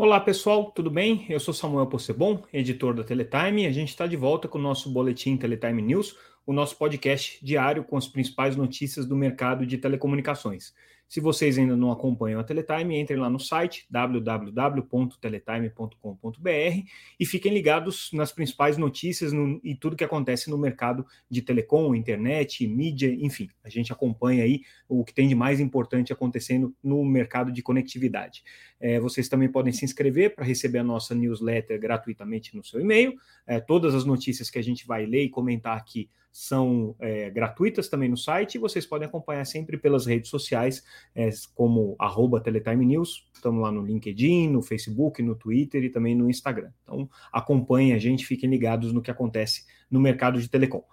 Olá pessoal, tudo bem? Eu sou Samuel Possebon, editor da Teletime, e a gente está de volta com o nosso boletim Teletime News, o nosso podcast diário com as principais notícias do mercado de telecomunicações. Se vocês ainda não acompanham a Teletime, entrem lá no site www.teletime.com.br e fiquem ligados nas principais notícias no, e tudo que acontece no mercado de telecom, internet, mídia, enfim. A gente acompanha aí o que tem de mais importante acontecendo no mercado de conectividade. É, vocês também podem se inscrever para receber a nossa newsletter gratuitamente no seu e-mail. É, todas as notícias que a gente vai ler e comentar aqui são é, gratuitas também no site e vocês podem acompanhar sempre pelas redes sociais, é, como arroba Teletime News. Estamos lá no LinkedIn, no Facebook, no Twitter e também no Instagram. Então acompanhem a gente, fiquem ligados no que acontece no mercado de telecom.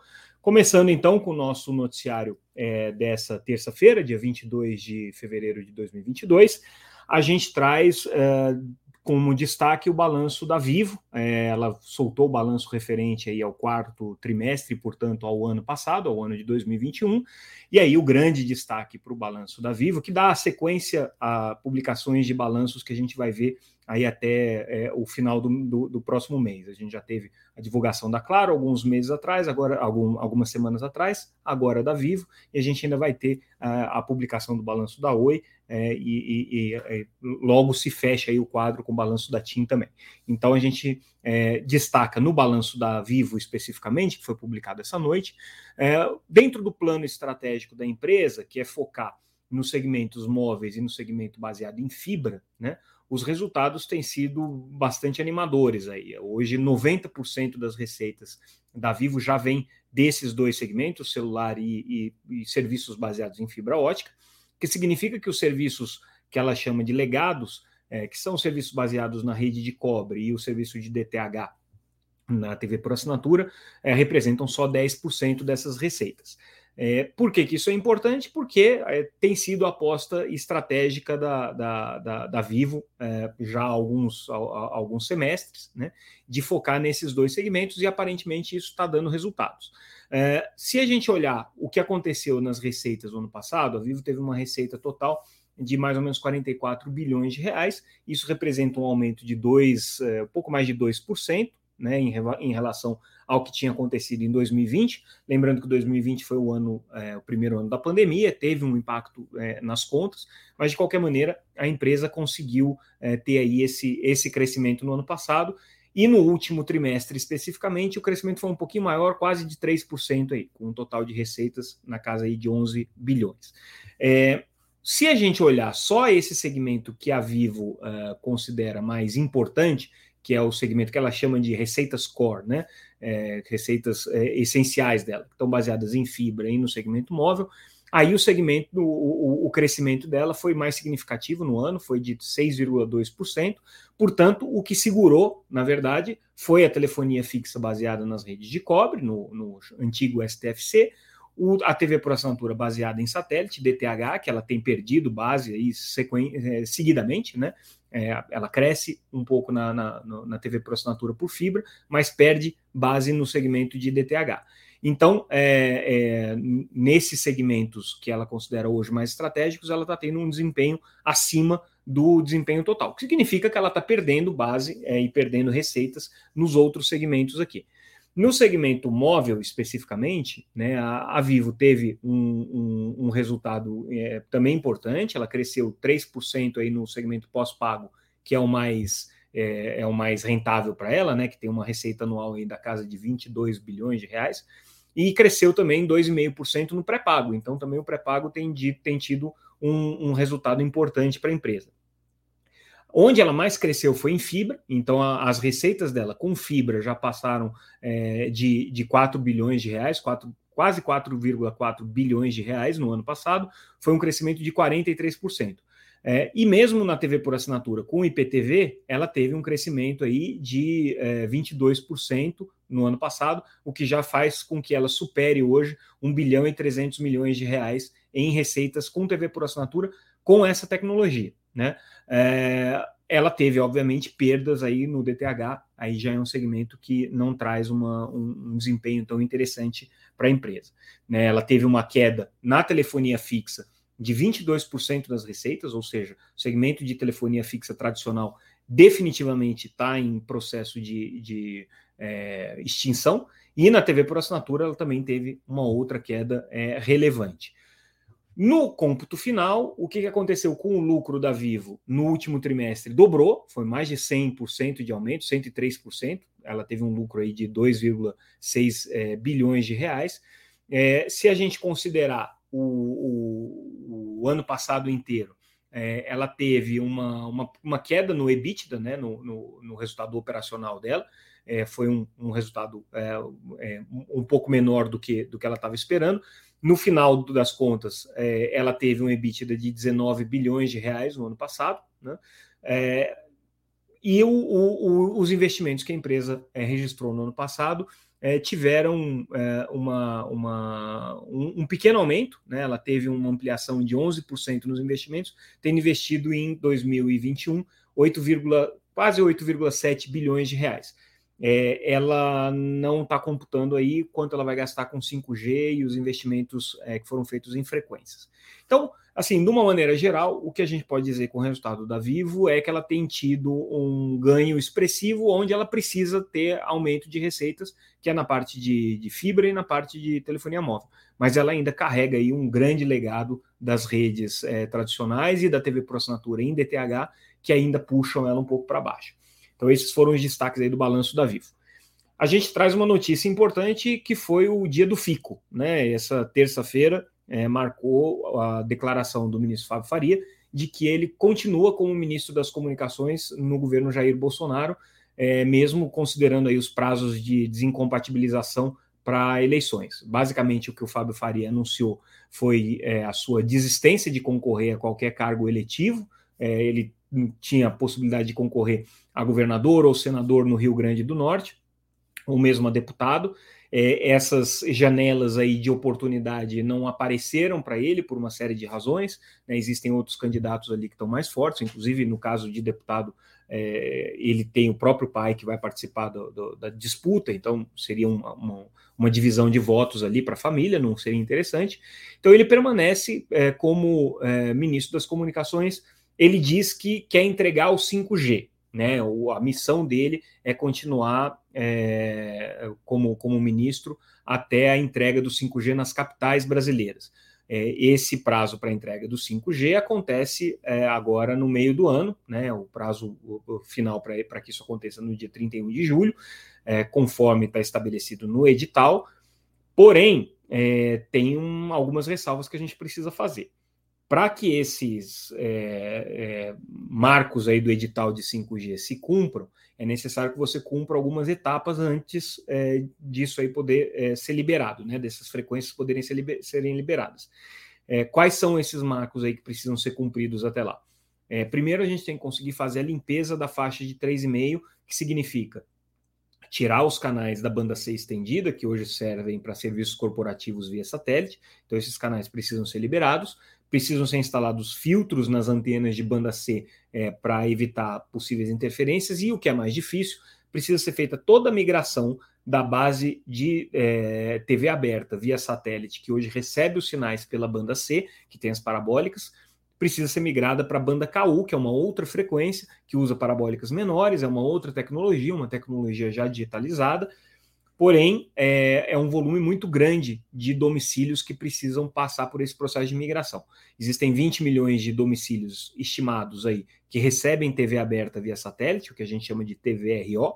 Começando então com o nosso noticiário é, dessa terça-feira, dia 22 de fevereiro de 2022, a gente traz é, como destaque o balanço da Vivo. É, ela soltou o balanço referente aí ao quarto trimestre, portanto, ao ano passado, ao ano de 2021. E aí o grande destaque para o balanço da Vivo, que dá sequência a publicações de balanços que a gente vai ver aí até é, o final do, do, do, próximo mês. A gente já teve a divulgação da Claro alguns meses atrás, agora algum, algumas semanas atrás, agora da Vivo, e a gente ainda vai ter a, a publicação do balanço da Oi, é, e, e, e, é, logo se fecha aí o quadro com o balanço da TIM também. Então a gente é, destaca no balanço da Vivo especificamente, que foi publicado essa noite, é, dentro do plano estratégico da empresa, que é focar nos segmentos móveis e no segmento baseado em fibra, né? Os resultados têm sido bastante animadores aí. Hoje, 90% das receitas da Vivo já vem desses dois segmentos, celular e, e, e, serviços baseados em fibra ótica, que significa que os serviços que ela chama de legados, é, que são serviços baseados na rede de cobre e o serviço de DTH na TV por assinatura, é, representam só 10% dessas receitas. É, por que, que, isso é importante? Porque é, tem sido a aposta estratégica da, da, da, da Vivo é, já há alguns, alguns semestres, né, de focar nesses dois segmentos e aparentemente isso está dando resultados. É, se a gente olhar o que aconteceu nas receitas do ano passado, a Vivo teve uma receita total de mais ou menos 44 bilhões de reais, isso representa um aumento de dois, é, pouco mais de 2%, né, em, em relação ao que tinha acontecido em 2020. Lembrando que 2020 foi o ano, é, o primeiro ano da pandemia, teve um impacto é, nas contas, mas de qualquer maneira a empresa conseguiu é, ter aí esse, esse crescimento no ano passado. E no último trimestre, especificamente, o crescimento foi um pouquinho maior, quase de 3%, aí, com um total de receitas na casa aí de 11 bilhões. É, se a gente olhar só esse segmento que a Vivo uh, considera mais importante, que é o segmento que ela chama de receitas core, né? É, receitas é, essenciais dela, que estão baseadas em fibra e no segmento móvel. Aí o segmento, o, o, crescimento dela foi mais significativo no ano, foi de 6,2%. Portanto, o que segurou, na verdade, foi a telefonia fixa baseada nas redes de cobre, no, no antigo STFC, o, a TV por assinatura baseada em satélite, DTH, que ela tem perdido base aí é, seguidamente, né? É, ela cresce um pouco na, na, na, TV por assinatura por fibra, mas perde base no segmento de DTH. Então, é, é, nesses segmentos que ela considera hoje mais estratégicos, ela está tendo um desempenho acima do desempenho total, o que significa que ela está perdendo base é, e perdendo receitas nos outros segmentos aqui. No segmento móvel, especificamente, né, a, a Vivo teve um, um, um resultado é, também importante, ela cresceu 3% aí no segmento pós-pago, que é o mais é, é o mais rentável para ela, né, que tem uma receita anual aí da casa de 22 bilhões de reais, e cresceu também 2,5% no pré-pago. Então, também o pré-pago tem, tem tido um, um resultado importante para a empresa. Onde ela mais cresceu foi em fibra, então a, as receitas dela com fibra já passaram é, de, de 4 bilhões de reais, 4, quase 4,4 bilhões de reais no ano passado, foi um crescimento de 43%. É, e mesmo na TV por assinatura com IPTV, ela teve um crescimento aí de é, 22% no ano passado, o que já faz com que ela supere hoje 1 bilhão e 300 milhões de reais em receitas com TV por assinatura com essa tecnologia né? É, ela teve, obviamente, perdas aí no DTH, aí já é um segmento que não traz uma, um, um desempenho tão interessante para a empresa. Né? Ela teve uma queda na telefonia fixa de 22% das receitas, ou seja, o segmento de telefonia fixa tradicional definitivamente está em processo de, de é, extinção, e na TV por assinatura ela também teve uma outra queda é, relevante. No cômputo final, o que aconteceu com o lucro da Vivo no último trimestre? Dobrou, foi mais de 100% de aumento, 103%. Ela teve um lucro aí de 2,6 é, bilhões de reais. É, se a gente considerar o, o, o ano passado inteiro, é, ela teve uma, uma, uma, queda no EBITDA, né, no, no, no resultado operacional dela, foi um, um resultado um pouco menor do que, do que ela estava esperando. No final das contas, é, ela teve um EBITDA de 19 bilhões de reais no ano passado, né? É, e o, o, os investimentos que a empresa é, registrou no ano passado tiveram uma, uma, um, um, pequeno aumento, né? ela teve uma ampliação de 11% nos investimentos, tendo investido em 2021 8, quase 8,7 bilhões de reais é, ela não está computando aí quanto ela vai gastar com 5G e os investimentos é, que foram feitos em frequências. Então, assim, de uma maneira geral, o que a gente pode dizer com o resultado da Vivo é que ela tem tido um ganho expressivo onde ela precisa ter aumento de receitas, que é na parte de, de fibra e na parte de telefonia móvel. Mas ela ainda carrega aí um grande legado das redes é, tradicionais e da TV por assinatura em DTH, que ainda puxam ela um pouco para baixo. Então, esses foram os destaques aí do balanço da Vivo. A gente traz uma notícia importante que foi o dia do FICO. Né? Essa terça-feira é, marcou a declaração do ministro Fábio Faria de que ele continua como ministro das Comunicações no governo Jair Bolsonaro, é, mesmo considerando aí os prazos de desincompatibilização para eleições. Basicamente, o que o Fábio Faria anunciou foi é, a sua desistência de concorrer a qualquer cargo eletivo. É, ele tinha a possibilidade de concorrer a governador ou senador no Rio Grande do Norte, ou mesmo a deputado. É, essas janelas aí de oportunidade não apareceram para ele por uma série de razões. Né? Existem outros candidatos ali que estão mais fortes, inclusive no caso de deputado, é, ele tem o próprio pai que vai participar do, do, da disputa, então seria uma, uma, uma divisão de votos ali para a família, não seria interessante. Então ele permanece é, como é, ministro das comunicações ele diz que quer entregar o 5G. Né, a missão dele é continuar é, como, como ministro até a entrega do 5G nas capitais brasileiras. É, esse prazo para entrega do 5G acontece é, agora no meio do ano, né, o prazo o, o final para que isso aconteça no dia 31 de julho, é, conforme está estabelecido no edital. Porém, é, tem um, algumas ressalvas que a gente precisa fazer para que esses é, é, marcos aí do edital de 5G se cumpram, é necessário que você cumpra algumas etapas antes é, disso aí poder é, ser liberado, né? Dessas frequências poderem ser liber, serem liberadas. É, quais são esses marcos aí que precisam ser cumpridos até lá? É, primeiro, a gente tem que conseguir fazer a limpeza da faixa de 3,5, que significa tirar os canais da banda C estendida, que hoje servem para serviços corporativos via satélite. Então, esses canais precisam ser liberados precisam ser instalados filtros nas antenas de banda C é, para evitar possíveis interferências, e o que é mais difícil, precisa ser feita toda a migração da base de é, TV aberta via satélite, que hoje recebe os sinais pela banda C, que tem as parabólicas, precisa ser migrada para a banda KU, que é uma outra frequência, que usa parabólicas menores, é uma outra tecnologia, uma tecnologia já digitalizada, Porém, é, é, um volume muito grande de domicílios que precisam passar por esse processo de migração. Existem 20 milhões de domicílios estimados aí que recebem TV aberta via satélite, o que a gente chama de TVRO.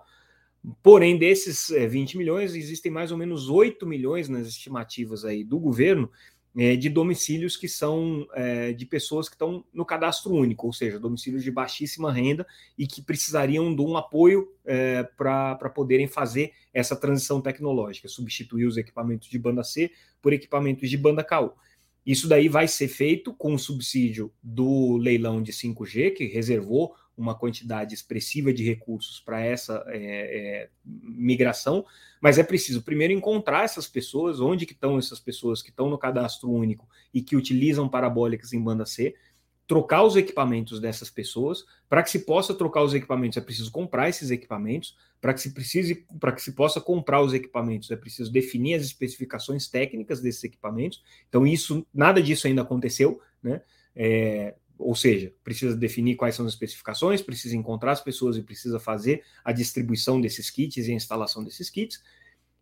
Porém, desses 20 é, milhões, existem mais ou menos 8 milhões nas estimativas aí do governo é, de domicílios que são é, de pessoas que estão no cadastro único, ou seja, domicílios de baixíssima renda e que precisariam de um apoio é, para poderem fazer essa transição tecnológica, substituir os equipamentos de banda C por equipamentos de banda KU. Isso daí vai ser feito com o subsídio do leilão de 5G, que reservou uma quantidade expressiva de recursos para essa é, é, migração, mas é preciso primeiro encontrar essas pessoas, onde que estão essas pessoas que estão no cadastro único e que utilizam parabólicas em banda C, trocar os equipamentos dessas pessoas. Para que se possa trocar os equipamentos, é preciso comprar esses equipamentos. Para que se precise, para que se possa comprar os equipamentos, é preciso definir as especificações técnicas desses equipamentos. Então, isso, nada disso ainda aconteceu, né? É, ou seja, precisa definir quais são as especificações, precisa encontrar as pessoas e precisa fazer a distribuição desses kits e a instalação desses kits.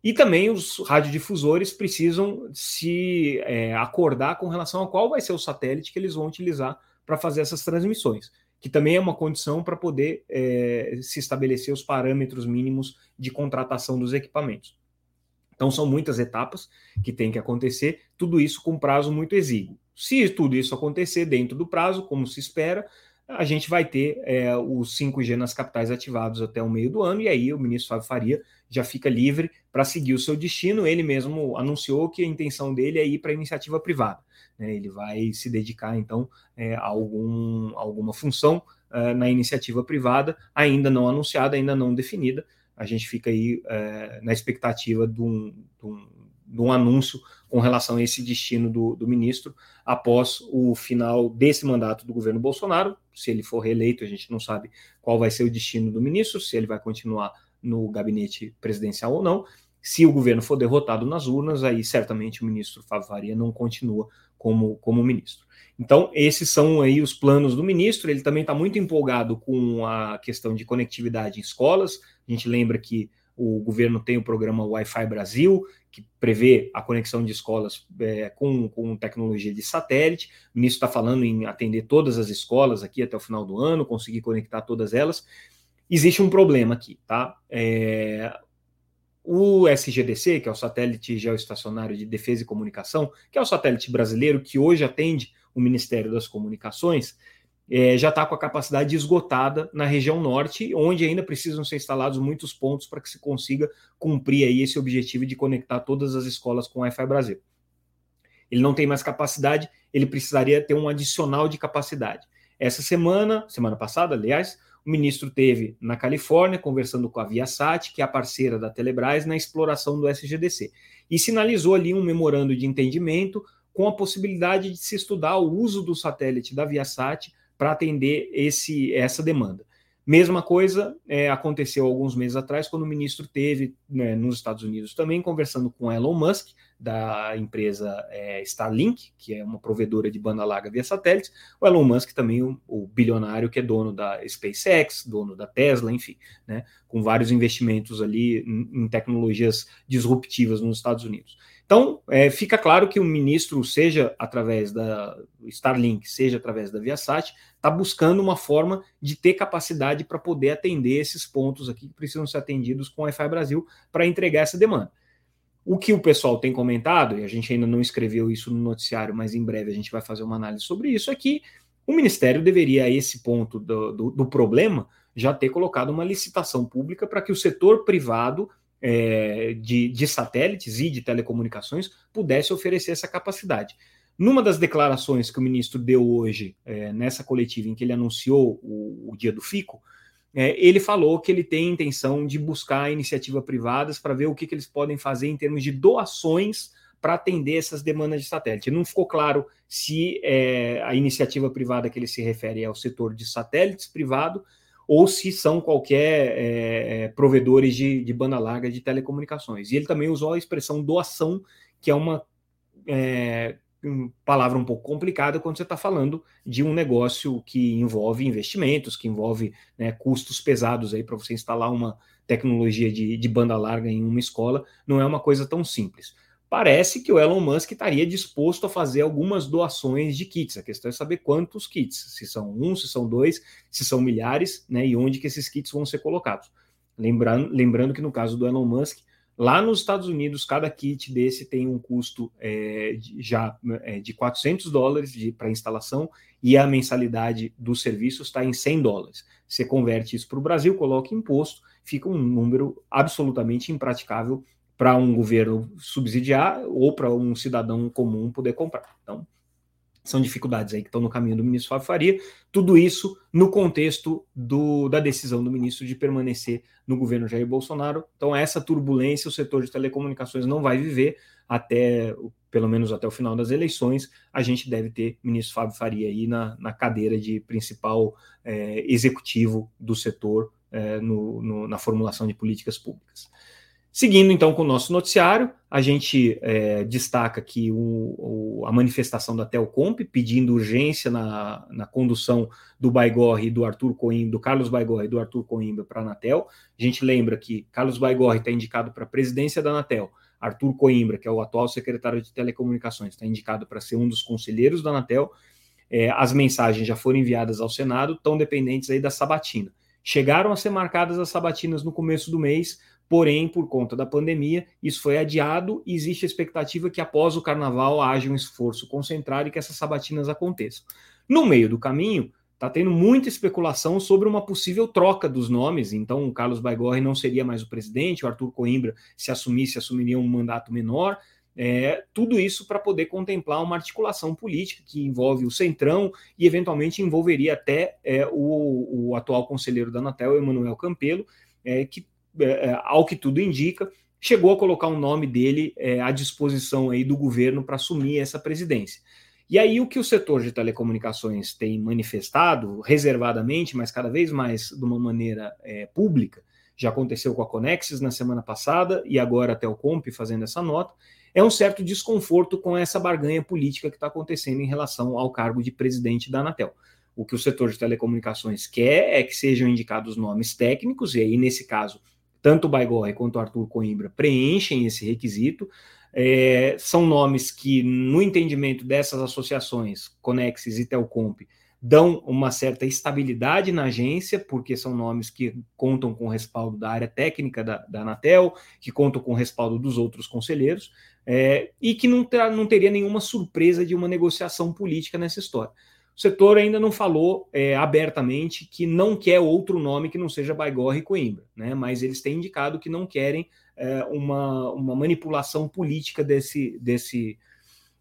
E também os radiodifusores precisam se é, acordar com relação a qual vai ser o satélite que eles vão utilizar para fazer essas transmissões, que também é uma condição para poder é, se estabelecer os parâmetros mínimos de contratação dos equipamentos. Então, são muitas etapas que tem que acontecer, tudo isso com prazo muito exíguo. Se tudo isso acontecer dentro do prazo, como se espera, a gente vai ter é, os 5G nas capitais ativados até o meio do ano, e aí o ministro Fábio Faria já fica livre para seguir o seu destino. Ele mesmo anunciou que a intenção dele é ir para a iniciativa privada. Né? Ele vai se dedicar, então, é, a algum, alguma função é, na iniciativa privada, ainda não anunciada, ainda não definida. A gente fica aí é, na expectativa de um, de um de um anúncio com relação a esse destino do, do, ministro após o final desse mandato do governo Bolsonaro. Se ele for reeleito, a gente não sabe qual vai ser o destino do ministro, se ele vai continuar no gabinete presidencial ou não. Se o governo for derrotado nas urnas, aí certamente o ministro Fábio Faria não continua como, como ministro. Então, esses são aí os planos do ministro. Ele também está muito empolgado com a questão de conectividade em escolas. A gente lembra que o governo tem o programa Wi-Fi Brasil, que prevê a conexão de escolas é, com, com tecnologia de satélite. O ministro está falando em atender todas as escolas aqui até o final do ano, conseguir conectar todas elas. Existe um problema aqui, tá? É, o SGDC, que é o Satélite Geoestacionário de Defesa e Comunicação, que é o satélite brasileiro que hoje atende o Ministério das Comunicações, é, já está com a capacidade esgotada na região norte, onde ainda precisam ser instalados muitos pontos para que se consiga cumprir aí esse objetivo de conectar todas as escolas com Wi-Fi Brasil. Ele não tem mais capacidade, ele precisaria ter um adicional de capacidade. Essa semana, semana passada, aliás, o ministro teve na Califórnia conversando com a Viasat, que é a parceira da Telebrás, na exploração do SGDC, e sinalizou ali um memorando de entendimento com a possibilidade de se estudar o uso do satélite da Viasat para atender esse, essa demanda. Mesma coisa é, aconteceu alguns meses atrás, quando o ministro teve né, nos Estados Unidos também conversando com Elon Musk, da empresa é, Starlink, que é uma provedora de banda larga via satélite, o Elon Musk também, o, o, bilionário que é dono da SpaceX, dono da Tesla, enfim, né, com vários investimentos ali em, em tecnologias disruptivas nos Estados Unidos. Então, é, fica claro que o ministro, seja através da Starlink, seja através da Viasat, está buscando uma forma de ter capacidade para poder atender esses pontos aqui que precisam ser atendidos com o Wi-Fi Brasil para entregar essa demanda. O que o pessoal tem comentado, e a gente ainda não escreveu isso no noticiário, mas em breve a gente vai fazer uma análise sobre isso, é que o Ministério deveria, a esse ponto do, do, do problema, já ter colocado uma licitação pública para que o setor privado é, de, de, satélites e de telecomunicações pudesse oferecer essa capacidade. Numa das declarações que o ministro deu hoje, é, nessa coletiva em que ele anunciou o, o dia do FICO, é, ele falou que ele tem intenção de buscar iniciativas privadas para ver o que, que eles podem fazer em termos de doações para atender essas demandas de satélite. Não ficou claro se é, a iniciativa privada que ele se refere é o setor de satélites privado ou se são qualquer é, é, provedores de, de, banda larga de telecomunicações. E ele também usou a expressão doação, que é uma é, palavra um pouco complicada quando você está falando de um negócio que envolve investimentos, que envolve né, custos pesados aí para você instalar uma tecnologia de, de banda larga em uma escola, não é uma coisa tão simples parece que o Elon Musk estaria disposto a fazer algumas doações de kits. A questão é saber quantos kits, se são um, se são dois, se são milhares, né, e onde que esses kits vão ser colocados. Lembrando, lembrando que no caso do Elon Musk, lá nos Estados Unidos, cada kit desse tem um custo é, de, já é, de 400 dólares para instalação e a mensalidade do serviço está em 100 dólares. Você converte isso para o Brasil, coloca imposto, fica um número absolutamente impraticável para um governo subsidiar ou para um cidadão comum poder comprar. Então, são dificuldades aí que estão no caminho do ministro Fábio Faria. Tudo isso no contexto do, da decisão do ministro de permanecer no governo Jair Bolsonaro. Então, essa turbulência o setor de telecomunicações não vai viver até, pelo menos até o final das eleições. A gente deve ter ministro Fábio Faria aí na, na cadeira de principal é, executivo do setor é, no, no, na formulação de políticas públicas. Seguindo então com o nosso noticiário, a gente é, destaca aqui o, o, a manifestação da Telcomp pedindo urgência na, na condução do Baigorre do Arthur Coimbra, do Carlos Baigorre e do Arthur Coimbra para a Anatel. A gente lembra que Carlos Baigorre está indicado para a presidência da Anatel, Arthur Coimbra, que é o atual secretário de Telecomunicações, está indicado para ser um dos conselheiros da Anatel. É, as mensagens já foram enviadas ao Senado, estão dependentes aí da sabatina. Chegaram a ser marcadas as sabatinas no começo do mês, Porém, por conta da pandemia, isso foi adiado e existe a expectativa que após o carnaval haja um esforço concentrado e que essas sabatinas aconteçam. No meio do caminho, está tendo muita especulação sobre uma possível troca dos nomes. Então, o Carlos Baigorre não seria mais o presidente, o Arthur Coimbra, se assumisse, assumiria um mandato menor. É, tudo isso para poder contemplar uma articulação política que envolve o Centrão e, eventualmente, envolveria até é, o, o, atual conselheiro da Anatel, Emanuel Campelo, é, que ao que tudo indica, chegou a colocar o nome dele é, à disposição aí do governo para assumir essa presidência. E aí o que o setor de telecomunicações tem manifestado reservadamente, mas cada vez mais de uma maneira é, pública, já aconteceu com a Conexis na semana passada e agora até o Comp fazendo essa nota, é um certo desconforto com essa barganha política que está acontecendo em relação ao cargo de presidente da Anatel. O que o setor de telecomunicações quer é que sejam indicados nomes técnicos, e aí, nesse caso, tanto o Baigorre quanto o Arthur Coimbra preenchem esse requisito. É, são nomes que, no entendimento dessas associações, Conexis e Telcomp, dão uma certa estabilidade na agência, porque são nomes que contam com o respaldo da área técnica da, da Anatel, que contam com o respaldo dos outros conselheiros, é, e que não, não teria nenhuma surpresa de uma negociação política nessa história. O setor ainda não falou é, abertamente que não quer outro nome que não seja Baigorre e Coimbra, né? mas eles têm indicado que não querem é, uma, uma manipulação política desse, desse,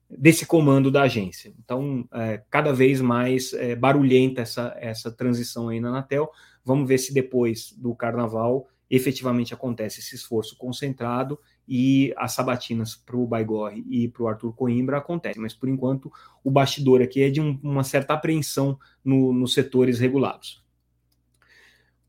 desse comando da agência. Então, é, cada vez mais é, barulhenta essa, essa transição aí na Anatel. Vamos ver se depois do carnaval efetivamente acontece esse esforço concentrado e as sabatinas para o Baigorre e para o Arthur Coimbra acontecem, mas por enquanto o bastidor aqui é de um, uma certa apreensão no, nos setores regulados.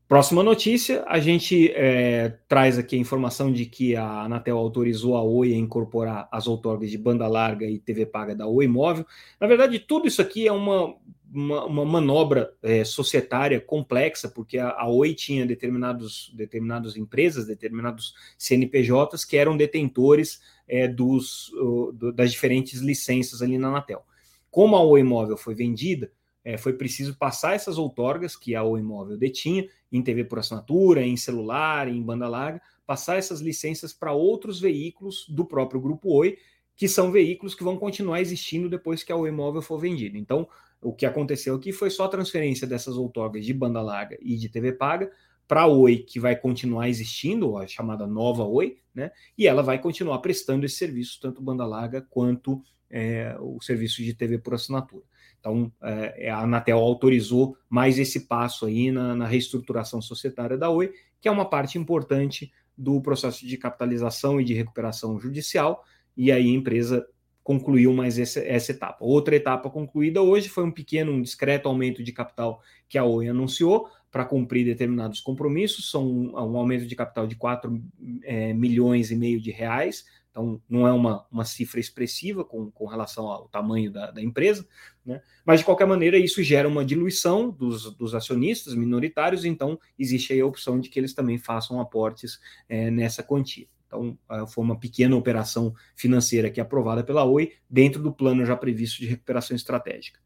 Próxima notícia, a gente é, traz aqui a informação de que a Anatel autorizou a Oi a incorporar as outorgas de banda larga e TV paga da Oi Móvel. Na verdade, tudo isso aqui é uma uma, uma manobra é, societária complexa, porque a, a, Oi tinha determinados, determinadas empresas, determinados CNPJs que eram detentores é, dos, do, das diferentes licenças ali na Anatel. Como a Oi Móvel foi vendida, é, foi preciso passar essas outorgas que a Oi Móvel detinha em TV por assinatura, em celular, em banda larga, passar essas licenças para outros veículos do próprio grupo Oi, que são veículos que vão continuar existindo depois que a Oi Móvel for vendida. Então, o que aconteceu aqui foi só a transferência dessas outorgas de banda larga e de TV paga para a Oi, que vai continuar existindo, a chamada nova Oi, né? E ela vai continuar prestando esse serviço, tanto banda larga quanto é, o serviço de TV por assinatura. Então, é, a Anatel autorizou mais esse passo aí na, na reestruturação societária da Oi, que é uma parte importante do processo de capitalização e de recuperação judicial, e aí a empresa concluiu mais essa, essa, etapa. Outra etapa concluída hoje foi um pequeno, um discreto aumento de capital que a Oi anunciou para cumprir determinados compromissos, são um, um aumento de capital de 4 é, milhões e meio de reais, então não é uma, uma cifra expressiva com, com relação ao tamanho da, da empresa, né? mas de qualquer maneira isso gera uma diluição dos, dos acionistas minoritários, então existe aí a opção de que eles também façam aportes é, nessa quantia. Então, ah, foi uma pequena operação financeira aqui aprovada pela Oi, dentro do plano já previsto de recuperação estratégica.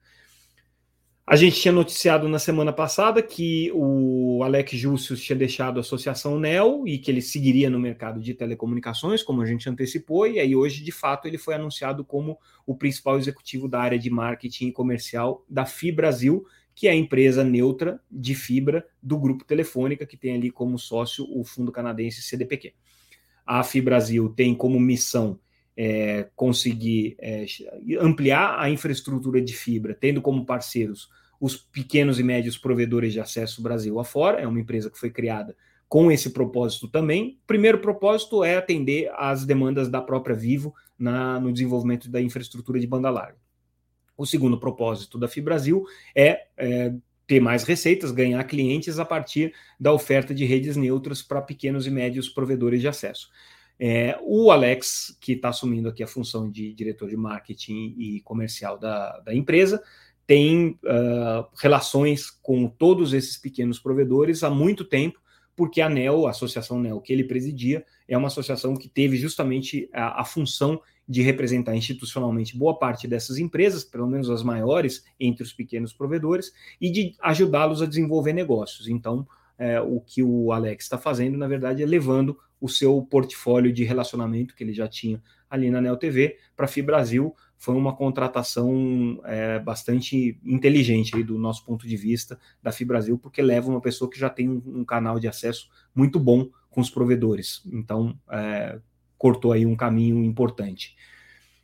A gente tinha noticiado na semana passada que o Alex Júcio tinha deixado a associação NEL e que ele seguiria no mercado de telecomunicações, como a gente antecipou, e aí hoje, de fato, ele foi anunciado como o principal executivo da área de marketing e comercial da FI Brasil, que é a empresa neutra de fibra do grupo Telefônica, que tem ali como sócio o fundo canadense CDPQ a Fibrasil tem como missão é, conseguir é, ampliar a infraestrutura de fibra, tendo como parceiros os pequenos e médios provedores de acesso Brasil afora. É uma empresa que foi criada com esse propósito também. O primeiro propósito é atender às demandas da própria Vivo na, no desenvolvimento da infraestrutura de banda larga. O segundo propósito da Fibrasil é, é ter mais receitas, ganhar clientes a partir da oferta de redes neutras para pequenos e médios provedores de acesso. É, o Alex, que está assumindo aqui a função de diretor de marketing e comercial da, da empresa, tem uh, relações com todos esses pequenos provedores há muito tempo, porque a NEL, a Associação NEL que ele presidia, é uma associação que teve justamente a, a função de representar institucionalmente boa parte dessas empresas, pelo menos as maiores entre os pequenos provedores, e de ajudá-los a desenvolver negócios. Então, é, o que o Alex está fazendo, na verdade, é levando o seu portfólio de relacionamento que ele já tinha ali na Neo TV para a FIBrasil. Foi uma contratação é, bastante inteligente aí do nosso ponto de vista da FIBrasil, porque leva uma pessoa que já tem um, um canal de acesso muito bom com os provedores. Então, é, cortou aí um caminho importante.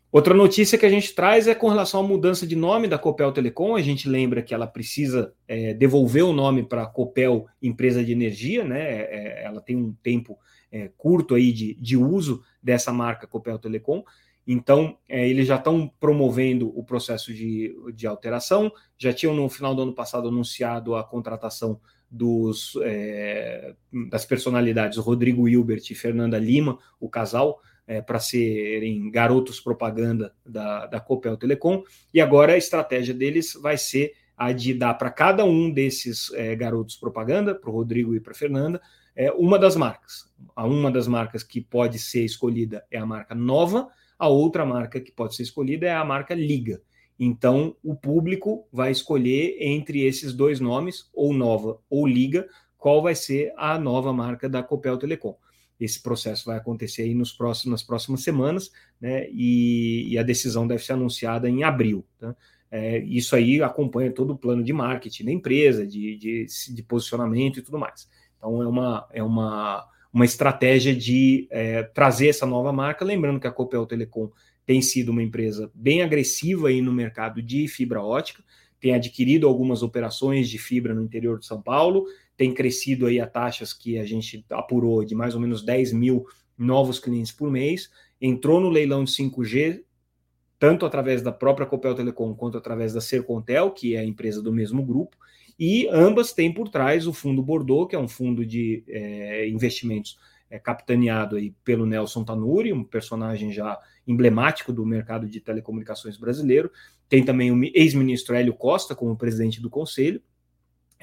Outra notícia que a gente traz é com relação à mudança de nome da Copel Telecom. A gente lembra que ela precisa é, devolver o nome para Copel Empresa de Energia, né? É, é, ela tem um tempo é, curto aí de, de uso dessa marca Copel Telecom. Então, é, eles já estão promovendo o processo de, de alteração. Já tinham no final do ano passado anunciado a contratação dos, é, das personalidades Rodrigo Hilbert e Fernanda Lima, o casal é, para serem garotos propaganda da, da Copel Telecom, e agora a estratégia deles vai ser a de dar para cada um desses é, garotos propaganda, para o Rodrigo e para Fernanda, é, uma das marcas. A uma das marcas que pode ser escolhida é a marca Nova, a outra marca que pode ser escolhida é a marca Liga. Então, o público vai escolher entre esses dois nomes, ou Nova ou Liga, qual vai ser a nova marca da Copel Telecom. Esse processo vai acontecer aí nos próximos, nas próximas semanas, né? E, e a decisão deve ser anunciada em abril. Tá? É, isso aí acompanha todo o plano de marketing da empresa, de, de, de posicionamento e tudo mais. Então é uma, é uma, uma estratégia de é, trazer essa nova marca. Lembrando que a Copel Telecom tem sido uma empresa bem agressiva aí no mercado de fibra ótica, tem adquirido algumas operações de fibra no interior de São Paulo, tem crescido aí a taxas que a gente apurou de mais ou menos 10 mil novos clientes por mês, entrou no leilão de 5G, tanto através da própria Copel Telecom quanto através da Sercontel, que é a empresa do mesmo grupo, e ambas têm por trás o Fundo Bordeaux, que é um fundo de é, investimentos é, capitaneado aí pelo Nelson Tanuri, um personagem já emblemático do mercado de telecomunicações brasileiro. Tem também o ex-ministro Hélio Costa como presidente do conselho,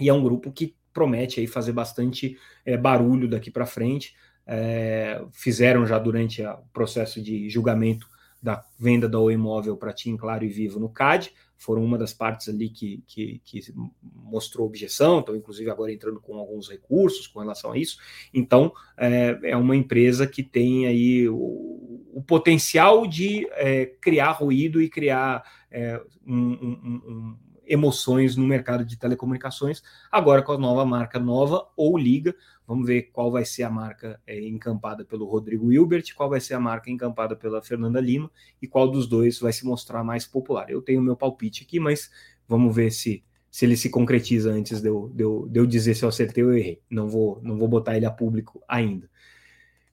e é um grupo que promete aí fazer bastante é, barulho daqui para frente. É, fizeram já durante o processo de julgamento da venda do imóvel para Tim Claro e Vivo no CAD, foram uma das partes ali que, que, que, mostrou objeção, estão inclusive agora entrando com alguns recursos com relação a isso. Então, é, é uma empresa que tem aí o, o potencial de é, criar ruído e criar é, um, um, um, emoções no mercado de telecomunicações, agora com a nova marca nova ou Liga. Vamos ver qual vai ser a marca é, encampada pelo Rodrigo Hilbert, qual vai ser a marca encampada pela Fernanda Lima e qual dos dois vai se mostrar mais popular. Eu tenho meu palpite aqui, mas vamos ver se, se ele se concretiza antes de eu, de, eu, de eu dizer se eu acertei ou errei. Não vou, não vou botar ele a público ainda.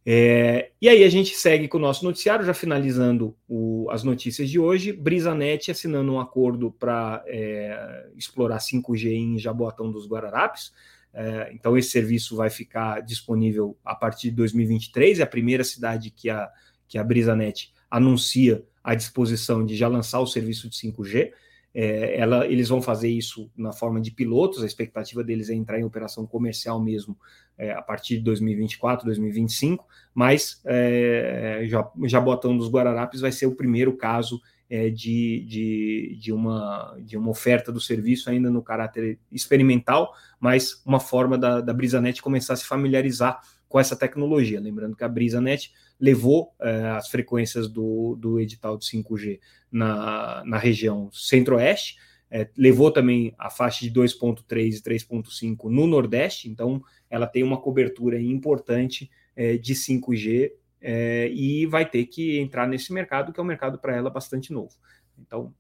É, e aí a gente segue com o nosso noticiário, já finalizando o, as notícias de hoje. Brisanet assinando um acordo para é, explorar 5G em Jaboatão dos Guararapes. É, então esse serviço vai ficar disponível a partir de 2023. É a primeira cidade que a, que a Brisanet anuncia a disposição de já lançar o serviço de 5G. É, ela, eles vão fazer isso na forma de pilotos, a expectativa deles é entrar em operação comercial mesmo é, a partir de 2024, 2025, mas é, Jabotão dos Guararapes vai ser o primeiro caso é, de, de, de, uma, de uma oferta do serviço ainda no caráter experimental, mas uma forma da, da BrisaNet começar a se familiarizar com essa tecnologia. Lembrando que a BrisaNet levou é, as frequências do, do edital de 5G na, na região centro-oeste, é, levou também a faixa de 2.3 e 3.5 no Nordeste, então ela tem uma cobertura importante é, de 5G é, e vai ter que entrar nesse mercado, que é um mercado para ela bastante novo. Então,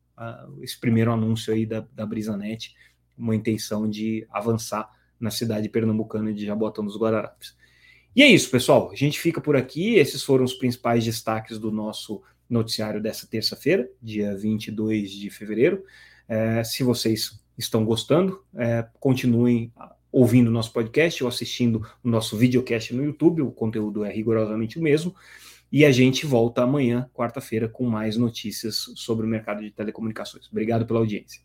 esse primeiro anúncio aí da, da BrisaNet, uma intenção de avançar na cidade pernambucana de Jabotão dos Guararapes. E é isso, pessoal. A gente fica por aqui. Esses foram os principais destaques do nosso noticiário dessa terça-feira, dia 22 de fevereiro. É, se vocês estão gostando, é, continuem ouvindo o nosso podcast ou assistindo o nosso videocast no YouTube, o conteúdo é rigorosamente o mesmo. E a gente volta amanhã, quarta-feira, com mais notícias sobre o mercado de telecomunicações. Obrigado pela audiência.